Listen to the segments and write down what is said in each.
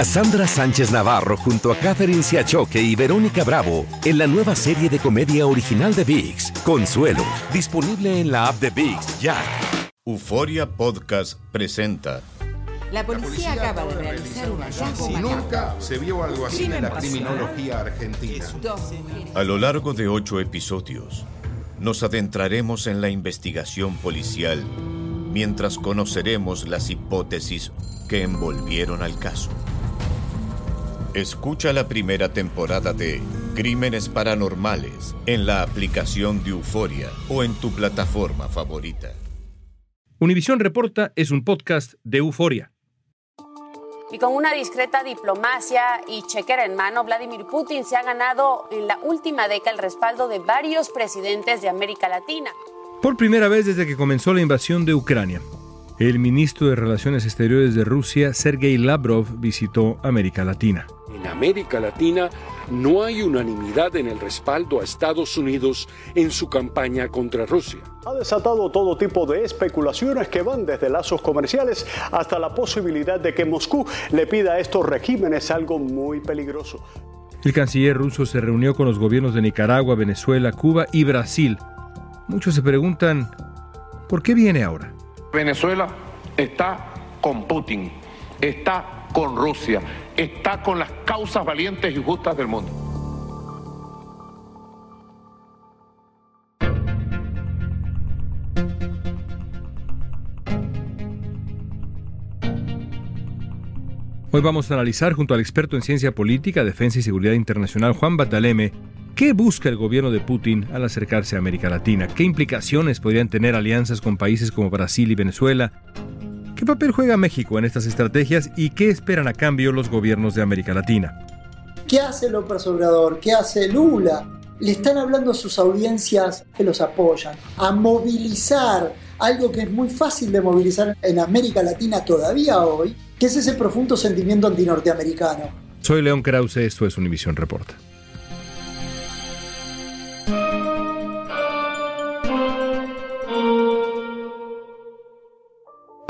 Cassandra Sánchez Navarro junto a Catherine Siachoque y Verónica Bravo en la nueva serie de comedia original de VIX, Consuelo, disponible en la app de VIX ya. Euforia Podcast presenta. La policía, acaba de realizar un hallazgo Si macabro. nunca se vio algo así en la criminología argentina. A lo largo de ocho episodios, nos adentraremos en la investigación policial mientras conoceremos las hipótesis que envolvieron al caso. Escucha la primera temporada de Crímenes Paranormales en la aplicación de Euforia o en tu plataforma favorita. Univisión Reporta es un podcast de euforia. Y con una discreta diplomacia y chequera en mano, Vladimir Putin se ha ganado en la última década el respaldo de varios presidentes de América Latina. Por primera vez desde que comenzó la invasión de Ucrania, el ministro de Relaciones Exteriores de Rusia, Sergei Lavrov, visitó América Latina. En América Latina no hay unanimidad en el respaldo a Estados Unidos en su campaña contra Rusia. Ha desatado todo tipo de especulaciones que van desde lazos comerciales hasta la posibilidad de que Moscú le pida a estos regímenes algo muy peligroso. El canciller ruso se reunió con los gobiernos de Nicaragua, Venezuela, Cuba y Brasil. Muchos se preguntan, ¿por qué viene ahora? Venezuela está con Putin, está con Rusia, está con las causas valientes y justas del mundo. Hoy vamos a analizar junto al experto en ciencia política, defensa y seguridad internacional Juan Bataleme qué busca el gobierno de Putin al acercarse a América Latina, qué implicaciones podrían tener alianzas con países como Brasil y Venezuela, qué papel juega México en estas estrategias y qué esperan a cambio los gobiernos de América Latina. ¿Qué hace López Obrador? ¿Qué hace Lula? Le están hablando a sus audiencias que los apoyan, a movilizar algo que es muy fácil de movilizar en América Latina todavía hoy, que es ese profundo sentimiento antinorteamericano. Soy León Krause, esto es Univisión Reporta.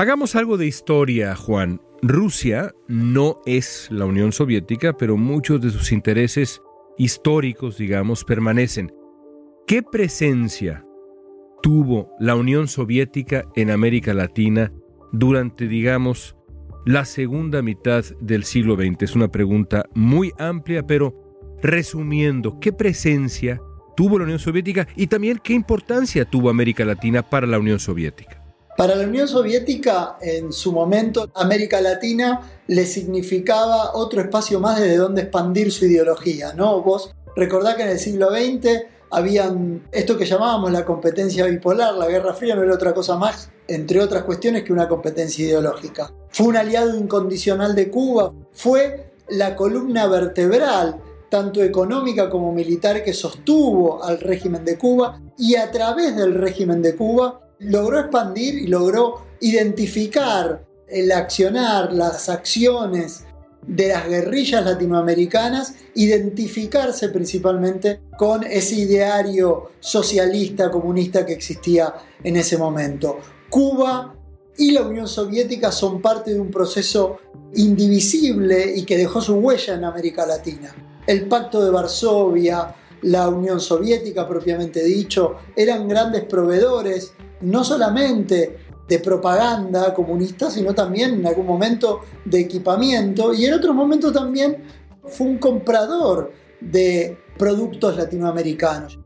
Hagamos algo de historia, Juan. Rusia no es la Unión Soviética, pero muchos de sus intereses históricos, digamos, permanecen. ¿Qué presencia tuvo la Unión Soviética en América Latina durante, digamos, la segunda mitad del siglo XX? Es una pregunta muy amplia, pero resumiendo, ¿qué presencia tuvo la Unión Soviética y también qué importancia tuvo América Latina para la Unión Soviética? Para la Unión Soviética, en su momento, América Latina le significaba otro espacio más desde donde expandir su ideología, ¿no? Vos recordá que en el siglo XX habían esto que llamábamos la competencia bipolar, la Guerra Fría no era otra cosa más, entre otras cuestiones, que una competencia ideológica. Fue un aliado incondicional de Cuba, fue la columna vertebral tanto económica como militar que sostuvo al régimen de Cuba y a través del régimen de Cuba logró expandir y logró identificar el accionar, las acciones de las guerrillas latinoamericanas, identificarse principalmente con ese ideario socialista, comunista que existía en ese momento. Cuba y la Unión Soviética son parte de un proceso indivisible y que dejó su huella en América Latina. El Pacto de Varsovia, la Unión Soviética propiamente dicho, eran grandes proveedores no solamente de propaganda comunista, sino también en algún momento de equipamiento y en otros momentos también fue un comprador de productos latinoamericanos.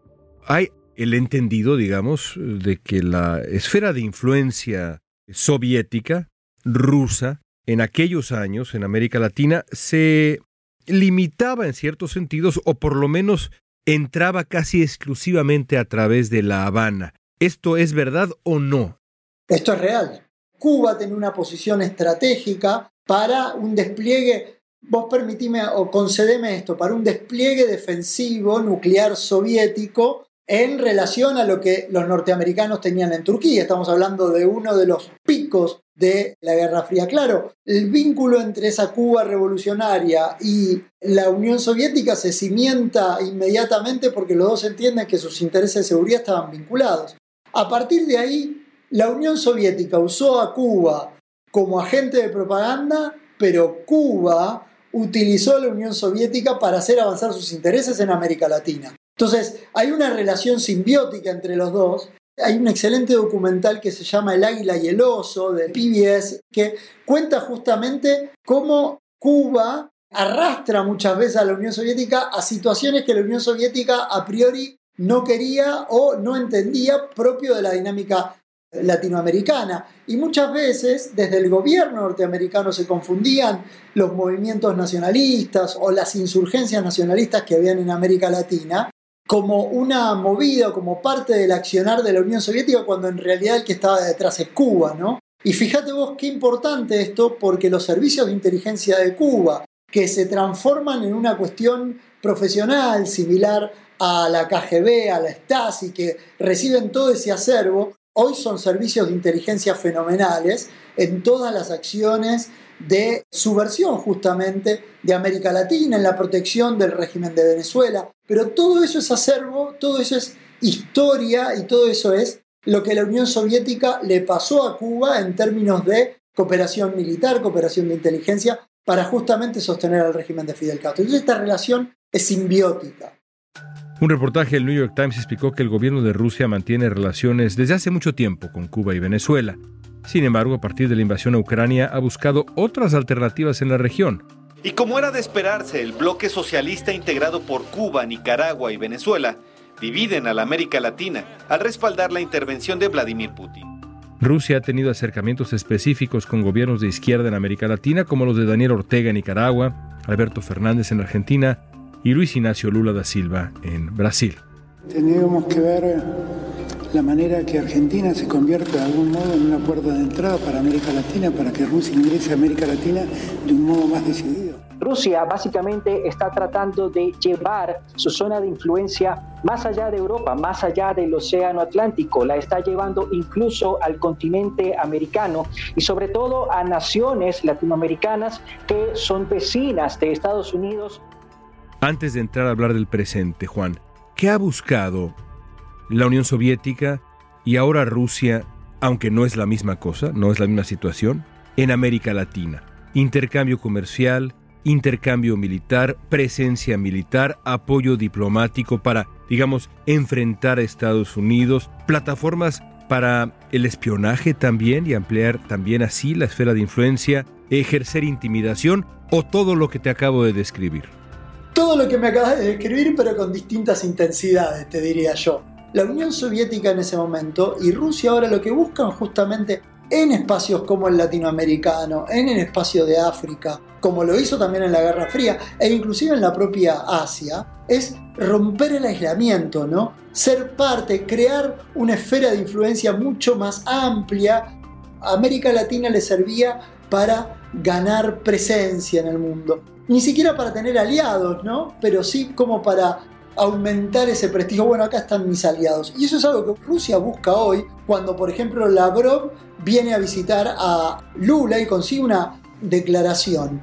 Hay el entendido, digamos, de que la esfera de influencia soviética, rusa, en aquellos años en América Latina se limitaba en ciertos sentidos o por lo menos entraba casi exclusivamente a través de La Habana. ¿Esto es verdad o no? Esto es real. Cuba tenía una posición estratégica para un despliegue, vos permitime o concedeme esto, para un despliegue defensivo nuclear soviético en relación a lo que los norteamericanos tenían en Turquía. Estamos hablando de uno de los picos de la Guerra Fría. Claro, el vínculo entre esa Cuba revolucionaria y la Unión Soviética se cimienta inmediatamente porque los dos entienden que sus intereses de seguridad estaban vinculados. A partir de ahí, la Unión Soviética usó a Cuba como agente de propaganda pero Cuba utilizó a la Unión Soviética para hacer avanzar sus intereses en América Latina. Entonces, hay una relación simbiótica entre los dos. Hay un excelente documental que se llama El águila y el oso de PBS que cuenta justamente cómo Cuba arrastra muchas veces a la Unión Soviética a situaciones que la Unión Soviética a priori no quería o no entendía propio de la dinámica latinoamericana. Y muchas veces desde el gobierno norteamericano se confundían los movimientos nacionalistas o las insurgencias nacionalistas que habían en América Latina como una movida, como parte del accionar de la Unión Soviética, cuando en realidad el que estaba detrás es Cuba, ¿no? Y fíjate vos qué importante esto, porque los servicios de inteligencia de Cuba, que se transforman en una cuestión profesional similar a la KGB, a la Stasi, que reciben todo ese acervo, hoy son servicios de inteligencia fenomenales en todas las acciones de subversión justamente de América Latina, en la protección del régimen de Venezuela. Pero todo eso es acervo, todo eso es historia y todo eso es lo que la Unión Soviética le pasó a Cuba en términos de cooperación militar, cooperación de inteligencia, para justamente sostener al régimen de Fidel Castro. Entonces esta relación es simbiótica. Un reportaje del New York Times explicó que el gobierno de Rusia mantiene relaciones desde hace mucho tiempo con Cuba y Venezuela. Sin embargo, a partir de la invasión a Ucrania ha buscado otras alternativas en la región. Y como era de esperarse, el bloque socialista integrado por Cuba, Nicaragua y Venezuela dividen a la América Latina al respaldar la intervención de Vladimir Putin. Rusia ha tenido acercamientos específicos con gobiernos de izquierda en América Latina, como los de Daniel Ortega en Nicaragua, Alberto Fernández en Argentina y Luis Ignacio Lula da Silva en Brasil. Tenemos que ver la manera que Argentina se convierta de algún modo en una puerta de entrada para América Latina, para que Rusia ingrese a América Latina de un modo más decidido. Rusia básicamente está tratando de llevar su zona de influencia más allá de Europa, más allá del Océano Atlántico, la está llevando incluso al continente americano y sobre todo a naciones latinoamericanas que son vecinas de Estados Unidos antes de entrar a hablar del presente, Juan, ¿qué ha buscado la Unión Soviética y ahora Rusia, aunque no es la misma cosa, no es la misma situación, en América Latina? Intercambio comercial, intercambio militar, presencia militar, apoyo diplomático para, digamos, enfrentar a Estados Unidos, plataformas para el espionaje también y ampliar también así la esfera de influencia, ejercer intimidación o todo lo que te acabo de describir todo lo que me acabas de describir, pero con distintas intensidades, te diría yo. La Unión Soviética en ese momento y Rusia ahora lo que buscan justamente en espacios como el latinoamericano, en el espacio de África, como lo hizo también en la Guerra Fría e inclusive en la propia Asia, es romper el aislamiento, ¿no? Ser parte, crear una esfera de influencia mucho más amplia. América Latina le servía para ganar presencia en el mundo ni siquiera para tener aliados, ¿no? Pero sí como para aumentar ese prestigio. Bueno, acá están mis aliados. Y eso es algo que Rusia busca hoy, cuando por ejemplo Lavrov viene a visitar a Lula y consigue una declaración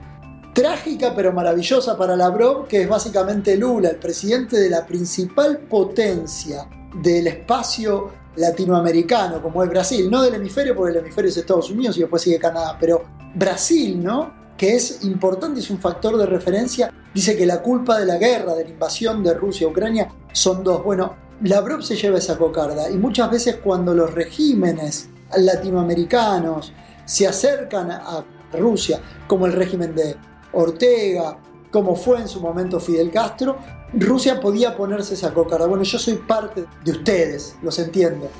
trágica pero maravillosa para Lavrov, que es básicamente Lula, el presidente de la principal potencia del espacio latinoamericano, como es Brasil, no del hemisferio, porque el hemisferio es Estados Unidos y después sigue Canadá, pero Brasil, ¿no? que es importante, es un factor de referencia, dice que la culpa de la guerra, de la invasión de Rusia a Ucrania, son dos. Bueno, Lavrov se lleva esa cocarda y muchas veces cuando los regímenes latinoamericanos se acercan a Rusia, como el régimen de Ortega, como fue en su momento Fidel Castro, Rusia podía ponerse esa cocarda. Bueno, yo soy parte de ustedes, los entiendo.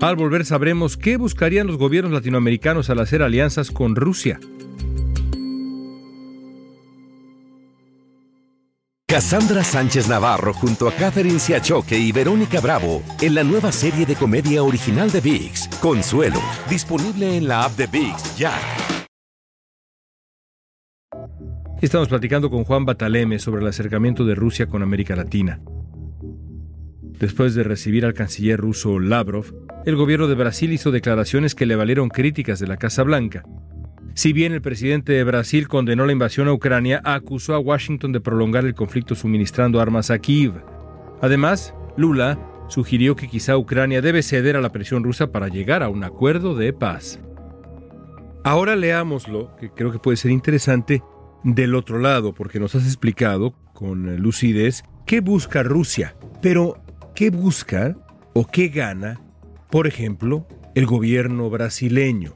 Al volver sabremos qué buscarían los gobiernos latinoamericanos al hacer alianzas con Rusia. Cassandra Sánchez Navarro junto a Catherine Siachoque y Verónica Bravo en la nueva serie de comedia original de VIX, Consuelo, disponible en la app de VIX ya. Estamos platicando con Juan Bataleme sobre el acercamiento de Rusia con América Latina. Después de recibir al canciller ruso Lavrov, el gobierno de Brasil hizo declaraciones que le valieron críticas de la Casa Blanca. Si bien el presidente de Brasil condenó la invasión a Ucrania, acusó a Washington de prolongar el conflicto suministrando armas a Kiev. Además, Lula sugirió que quizá Ucrania debe ceder a la presión rusa para llegar a un acuerdo de paz. Ahora leámoslo, que creo que puede ser interesante, del otro lado, porque nos has explicado con lucidez qué busca Rusia, pero qué busca o qué gana, por ejemplo, el gobierno brasileño.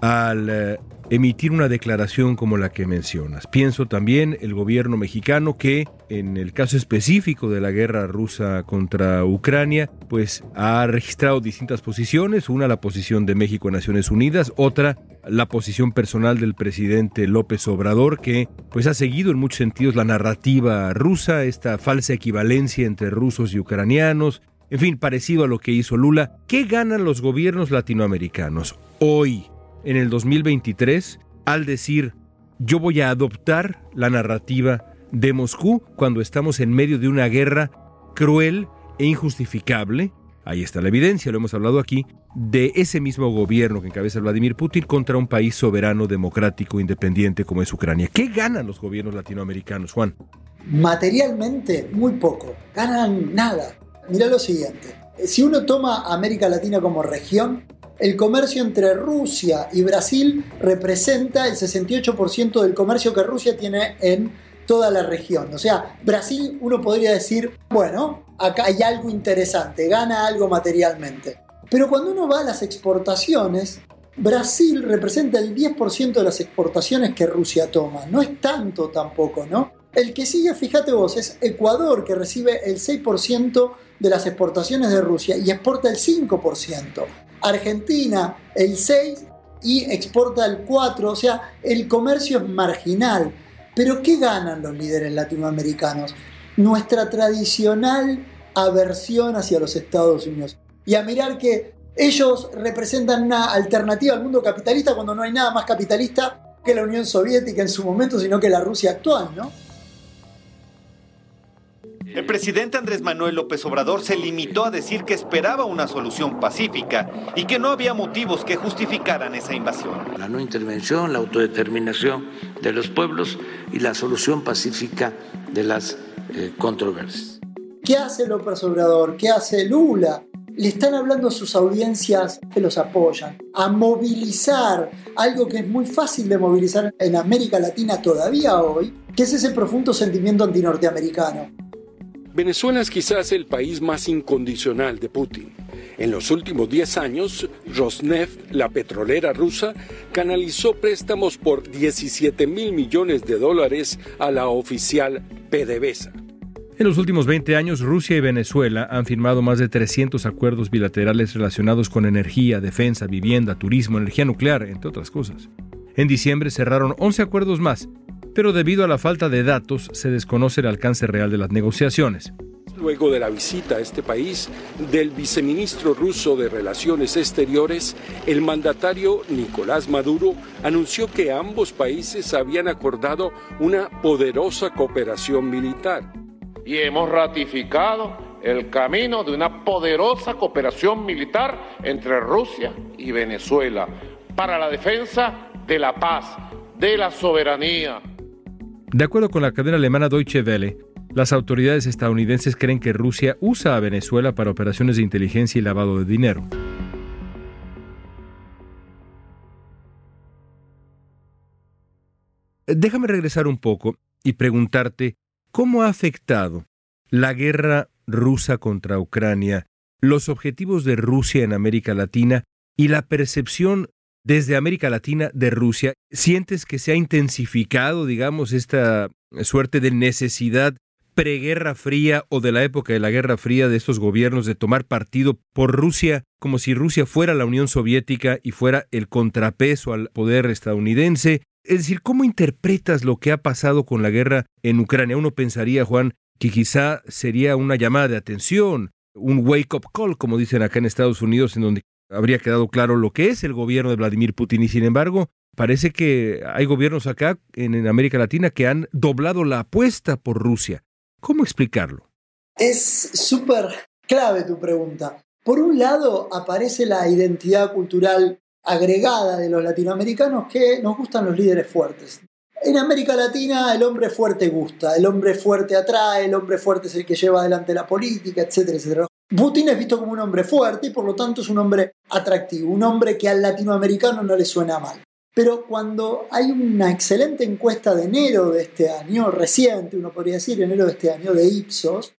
Al eh, emitir una declaración como la que mencionas. Pienso también el gobierno mexicano que en el caso específico de la guerra rusa contra Ucrania, pues ha registrado distintas posiciones, una la posición de México en Naciones Unidas, otra la posición personal del presidente López Obrador que pues ha seguido en muchos sentidos la narrativa rusa, esta falsa equivalencia entre rusos y ucranianos, en fin, parecido a lo que hizo Lula. ¿Qué ganan los gobiernos latinoamericanos hoy en el 2023 al decir yo voy a adoptar la narrativa de Moscú cuando estamos en medio de una guerra cruel e injustificable, ahí está la evidencia, lo hemos hablado aquí, de ese mismo gobierno que encabeza Vladimir Putin contra un país soberano, democrático, independiente como es Ucrania. ¿Qué ganan los gobiernos latinoamericanos, Juan? Materialmente, muy poco. Ganan nada. Mira lo siguiente. Si uno toma América Latina como región, el comercio entre Rusia y Brasil representa el 68% del comercio que Rusia tiene en toda la región. O sea, Brasil uno podría decir, bueno, acá hay algo interesante, gana algo materialmente. Pero cuando uno va a las exportaciones, Brasil representa el 10% de las exportaciones que Rusia toma. No es tanto tampoco, ¿no? El que sigue, fíjate vos, es Ecuador, que recibe el 6% de las exportaciones de Rusia y exporta el 5%. Argentina el 6 y exporta el 4, o sea, el comercio es marginal. Pero ¿qué ganan los líderes latinoamericanos? Nuestra tradicional aversión hacia los Estados Unidos. Y a mirar que ellos representan una alternativa al mundo capitalista cuando no hay nada más capitalista que la Unión Soviética en su momento, sino que la Rusia actual, ¿no? El presidente Andrés Manuel López Obrador se limitó a decir que esperaba una solución pacífica y que no había motivos que justificaran esa invasión. La no intervención, la autodeterminación de los pueblos y la solución pacífica de las eh, controversias. ¿Qué hace López Obrador? ¿Qué hace Lula? Le están hablando a sus audiencias que los apoyan, a movilizar algo que es muy fácil de movilizar en América Latina todavía hoy, que es ese profundo sentimiento antinorteamericano Venezuela es quizás el país más incondicional de Putin. En los últimos 10 años, Rosneft, la petrolera rusa, canalizó préstamos por 17 mil millones de dólares a la oficial PDVSA. En los últimos 20 años, Rusia y Venezuela han firmado más de 300 acuerdos bilaterales relacionados con energía, defensa, vivienda, turismo, energía nuclear, entre otras cosas. En diciembre cerraron 11 acuerdos más, pero debido a la falta de datos se desconoce el alcance real de las negociaciones. Luego de la visita a este país del viceministro ruso de Relaciones Exteriores, el mandatario Nicolás Maduro anunció que ambos países habían acordado una poderosa cooperación militar. Y hemos ratificado el camino de una poderosa cooperación militar entre Rusia y Venezuela para la defensa de la paz, de la soberanía, de acuerdo con la cadena alemana Deutsche Welle, las autoridades estadounidenses creen que Rusia usa a Venezuela para operaciones de inteligencia y lavado de dinero. Déjame regresar un poco y preguntarte cómo ha afectado la guerra rusa contra Ucrania, los objetivos de Rusia en América Latina y la percepción desde América Latina de Rusia. ¿Sientes que se ha intensificado, digamos, esta suerte de necesidad preguerra fría o de la época de la Guerra Fría de estos gobiernos de tomar partido por Rusia como si Rusia fuera la Unión Soviética y fuera el contrapeso al poder estadounidense? Es decir, ¿cómo interpretas lo que ha pasado con la guerra en Ucrania? Uno pensaría, Juan, que quizá sería una llamada de atención, un wake-up call, como dicen acá en Estados Unidos, en donde habría quedado claro lo que es el gobierno de Vladimir Putin y sin embargo parece que hay gobiernos acá en, América Latina que han doblado la apuesta por Rusia. ¿Cómo explicarlo? Es súper clave tu pregunta. Por un lado aparece la identidad cultural agregada de los latinoamericanos que nos gustan los líderes fuertes. En América Latina el hombre fuerte gusta, el hombre fuerte atrae, el hombre fuerte es el que lleva adelante la política, etcétera, etcétera. Putin es visto como un hombre fuerte y por lo tanto es un hombre atractivo, un hombre que al latinoamericano no le suena mal. Pero cuando hay una excelente encuesta de enero de este año, reciente, uno podría decir enero de este año, de Ipsos,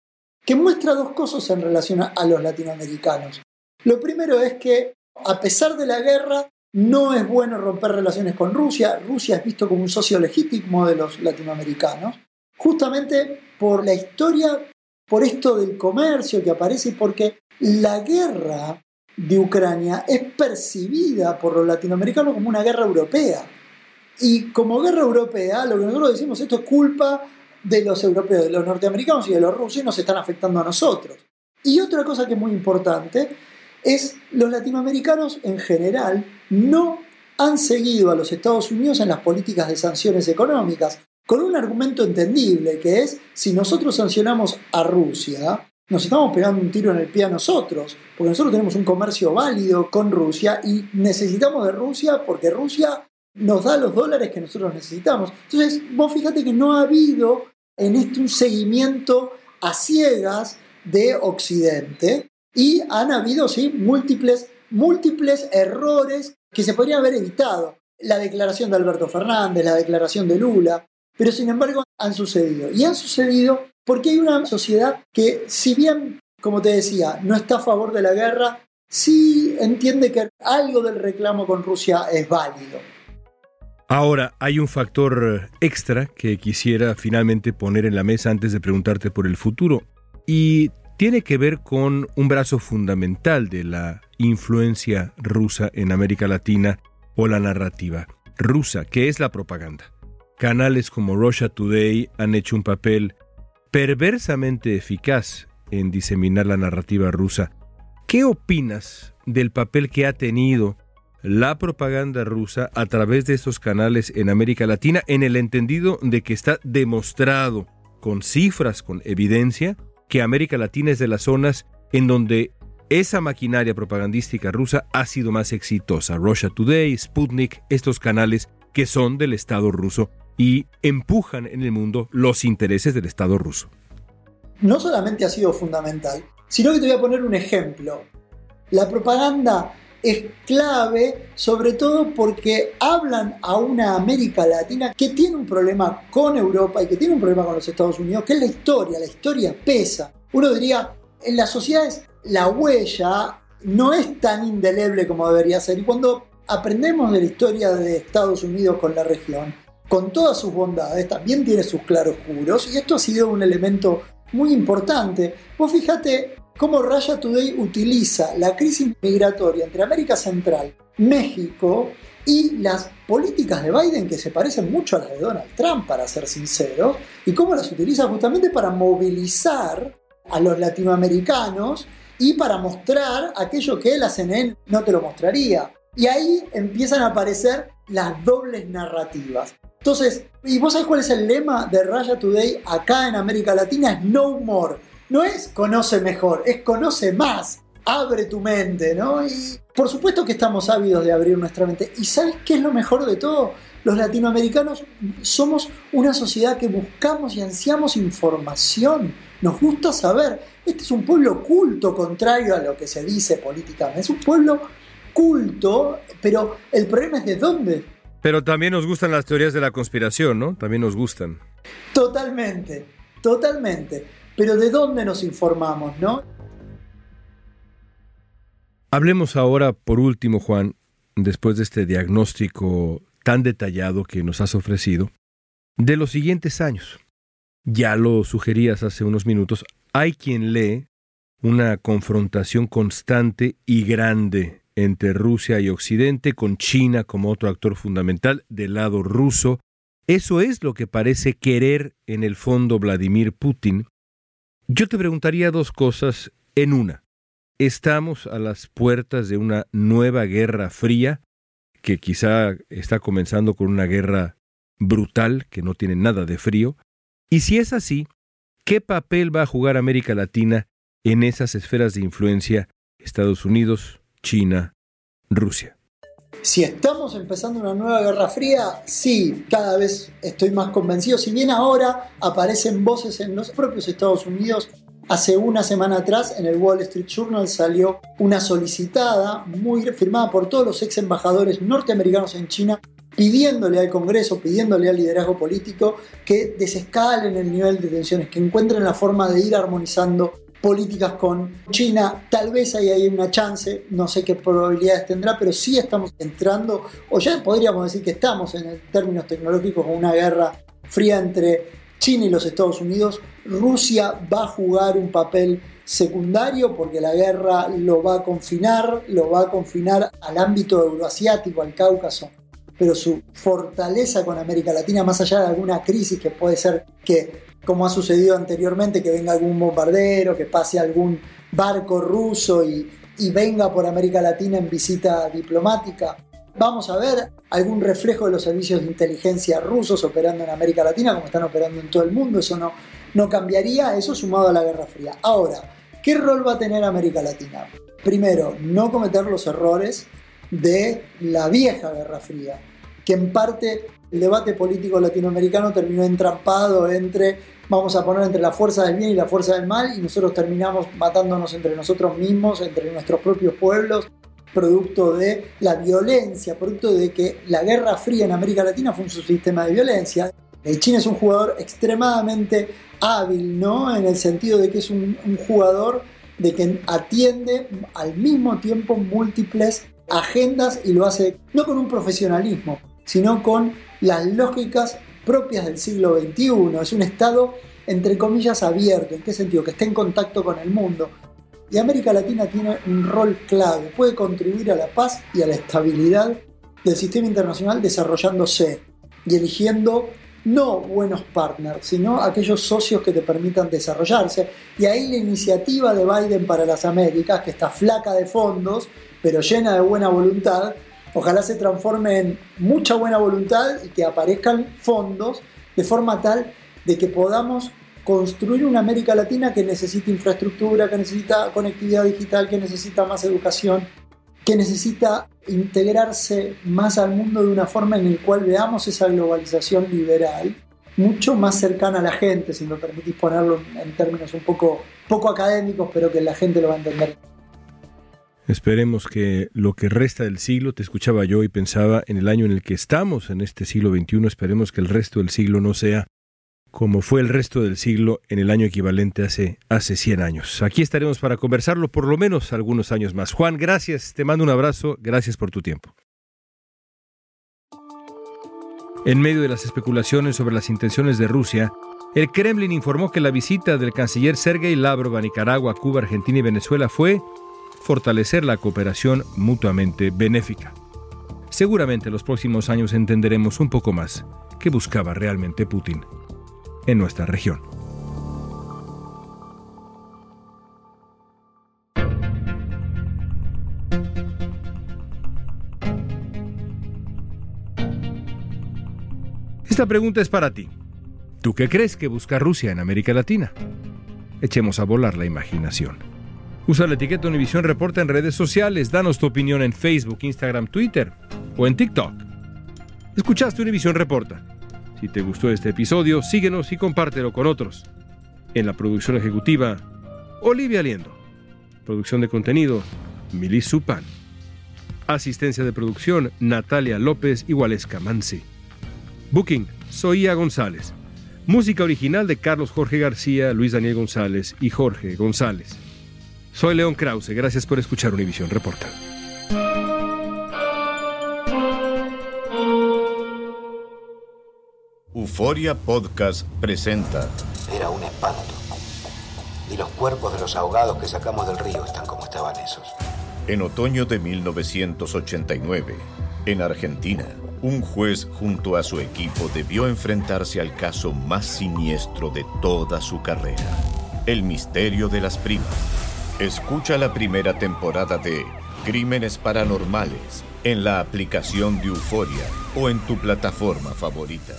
que muestra dos cosas en relación a los latinoamericanos. Lo primero es que, a pesar de la guerra, no es bueno romper relaciones con Rusia. Rusia es visto como un socio legítimo de los latinoamericanos, justamente por la historia, por esto del comercio que aparece y porque la guerra de Ucrania es percibida por los latinoamericanos como una guerra europea. Y como guerra europea, lo que nosotros decimos, esto es culpa de los europeos, de los norteamericanos y de los rusos y nos están afectando a nosotros. Y otra cosa que es muy importante es los latinoamericanos en general no han seguido a los Estados Unidos en las políticas de sanciones económicas, con un argumento entendible que es, si nosotros sancionamos a Rusia, nos estamos pegando un tiro en el pie a nosotros, porque nosotros tenemos un comercio válido con Rusia y necesitamos de Rusia porque Rusia nos da los dólares que nosotros necesitamos. Entonces, vos fíjate que no ha habido en esto un seguimiento a ciegas de Occidente y han habido, sí, múltiples, múltiples errores que se podrían haber evitado. La declaración de Alberto Fernández, la declaración de Lula, pero sin embargo han sucedido. Y han sucedido porque hay una sociedad que, si bien, como te decía, no está a favor de la guerra, sí entiende que algo del reclamo con Rusia es válido. Ahora, hay un factor extra que quisiera finalmente poner en la mesa antes de preguntarte por el futuro, y tiene que ver con un brazo fundamental de la influencia rusa en América Latina o la narrativa rusa, que es la propaganda. Canales como Russia Today han hecho un papel perversamente eficaz en diseminar la narrativa rusa. ¿Qué opinas del papel que ha tenido la propaganda rusa a través de estos canales en América Latina en el entendido de que está demostrado con cifras, con evidencia, que América Latina es de las zonas en donde esa maquinaria propagandística rusa ha sido más exitosa. Russia Today, Sputnik, estos canales que son del Estado ruso y empujan en el mundo los intereses del Estado ruso. No solamente ha sido fundamental, sino que te voy a poner un ejemplo. La propaganda es clave, sobre todo porque hablan a una América Latina que tiene un problema con Europa y que tiene un problema con los Estados Unidos, que es la historia. La historia pesa. Uno diría, en las sociedades la huella no es tan indeleble como debería ser. Y cuando aprendemos de la historia de Estados Unidos con la región, con todas sus bondades, también tiene sus claroscuros, y esto ha sido un elemento muy importante. Vos fíjate cómo Raya Today utiliza la crisis migratoria entre América Central, México y las políticas de Biden que se parecen mucho a las de Donald Trump, para ser sinceros, y cómo las utiliza justamente para movilizar a los latinoamericanos y para mostrar aquello que la CNN no te lo mostraría. Y ahí empiezan a aparecer las dobles narrativas. Entonces, ¿y vos sabés cuál es el lema de Raya Today acá en América Latina? Es no more. No es conoce mejor, es conoce más. Abre tu mente, ¿no? Y por supuesto que estamos ávidos de abrir nuestra mente. ¿Y sabes qué es lo mejor de todo? Los latinoamericanos somos una sociedad que buscamos y ansiamos información. Nos gusta saber. Este es un pueblo culto, contrario a lo que se dice políticamente. Es un pueblo culto, pero el problema es de dónde pero también nos gustan las teorías de la conspiración, ¿no? También nos gustan. Totalmente, totalmente. Pero ¿de dónde nos informamos, no? Hablemos ahora, por último, Juan, después de este diagnóstico tan detallado que nos has ofrecido, de los siguientes años. Ya lo sugerías hace unos minutos, hay quien lee una confrontación constante y grande entre Rusia y Occidente, con China como otro actor fundamental del lado ruso. Eso es lo que parece querer en el fondo Vladimir Putin. Yo te preguntaría dos cosas en una. ¿Estamos a las puertas de una nueva guerra fría, que quizá está comenzando con una guerra brutal, que no tiene nada de frío? Y si es así, ¿qué papel va a jugar América Latina en esas esferas de influencia Estados Unidos, China, Rusia. Si estamos empezando una nueva guerra fría, sí, cada vez estoy más convencido. Si bien ahora aparecen voces en los propios Estados Unidos, hace una semana atrás en el Wall Street Journal salió una solicitada muy firmada por todos los ex embajadores norteamericanos en China pidiéndole al Congreso, pidiéndole al liderazgo político que desescalen el nivel de tensiones, que encuentren la forma de ir armonizando políticas con China. Tal vez ahí hay una chance, no sé qué probabilidades tendrá, pero sí estamos entrando, o ya podríamos decir que estamos en términos tecnológicos con una guerra fría entre China y los Estados Unidos. Rusia va a jugar un papel secundario porque la guerra lo va a confinar, lo va a confinar al ámbito euroasiático, al Cáucaso pero su fortaleza con América Latina, más allá de alguna crisis que puede ser que, como ha sucedido anteriormente, que venga algún bombardero, que pase algún barco ruso y, venga por América Latina en visita diplomática. Vamos a ver algún reflejo de los servicios de inteligencia rusos operando en América Latina, como están operando en todo el mundo. Eso no, no cambiaría, eso sumado a la Guerra Fría. Ahora, ¿qué rol va a tener América Latina? Primero, no cometer los errores de la vieja Guerra Fría, que en parte el debate político latinoamericano terminó entrampado entre, vamos a poner, entre la fuerza del bien y la fuerza del mal, y nosotros terminamos matándonos entre nosotros mismos, entre nuestros propios pueblos, producto de la violencia, producto de que la Guerra Fría en América Latina fue un sistema de violencia. El China es un jugador extremadamente hábil, ¿no? En el sentido de que es un, un jugador de que atiende al mismo tiempo múltiples agendas y lo hace no con un profesionalismo, sino con las lógicas propias del siglo XXI. Es un Estado, entre comillas, abierto. ¿En qué sentido? Que está en contacto con el mundo. Y América Latina tiene un rol clave, puede contribuir a la paz y a la estabilidad del sistema internacional desarrollándose y eligiendo no buenos partners, sino aquellos socios que te permitan desarrollarse. Y ahí la iniciativa de Biden para las Américas, que está flaca de fondos, pero llena de buena voluntad, ojalá se transforme en mucha buena voluntad y que aparezcan fondos de forma tal de que podamos construir una América Latina que necesita infraestructura, que necesita conectividad digital, que necesita más educación, que necesita integrarse más al mundo de una forma en la cual veamos esa globalización liberal mucho más cercana a la gente, si me permitís ponerlo en términos un poco, poco académicos, pero que la gente lo va a entender. Esperemos que lo que resta del siglo, te escuchaba yo y pensaba en el año en el que estamos, en este siglo XXI, esperemos que el resto del siglo no sea como fue el resto del siglo en el año equivalente hace, hace 100 años. Aquí estaremos para conversarlo por lo menos algunos años más. Juan, gracias, te mando un abrazo, gracias por tu tiempo. En medio de las especulaciones sobre las intenciones de Rusia, el Kremlin informó que la visita del canciller Sergei Lavrov a Nicaragua, Cuba, Argentina y Venezuela fue fortalecer la cooperación mutuamente benéfica. Seguramente en los próximos años entenderemos un poco más qué buscaba realmente Putin en nuestra región. Esta pregunta es para ti. ¿Tú qué crees que busca Rusia en América Latina? Echemos a volar la imaginación. Usa la etiqueta Univisión Reporta en redes sociales. Danos tu opinión en Facebook, Instagram, Twitter o en TikTok. Escuchaste Univisión Reporta. Si te gustó este episodio, síguenos y compártelo con otros. En la producción ejecutiva, Olivia Liendo. Producción de contenido, Milis Supan. Asistencia de producción, Natalia López y Waleska Mansi. Booking, Soía González. Música original de Carlos Jorge García, Luis Daniel González y Jorge González. Soy León Krause, gracias por escuchar Univisión Reporta. Euforia Podcast presenta. Era un espanto. Y los cuerpos de los ahogados que sacamos del río están como estaban esos. En otoño de 1989, en Argentina, un juez junto a su equipo debió enfrentarse al caso más siniestro de toda su carrera, el misterio de las primas. Escucha la primera temporada de Crímenes Paranormales en la aplicación de Euforia o en tu plataforma favorita.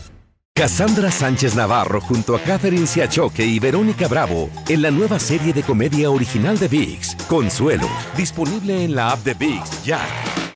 Cassandra Sánchez Navarro junto a Catherine Siachoque y Verónica Bravo en la nueva serie de comedia original de VIX, Consuelo, disponible en la app de VIX ya.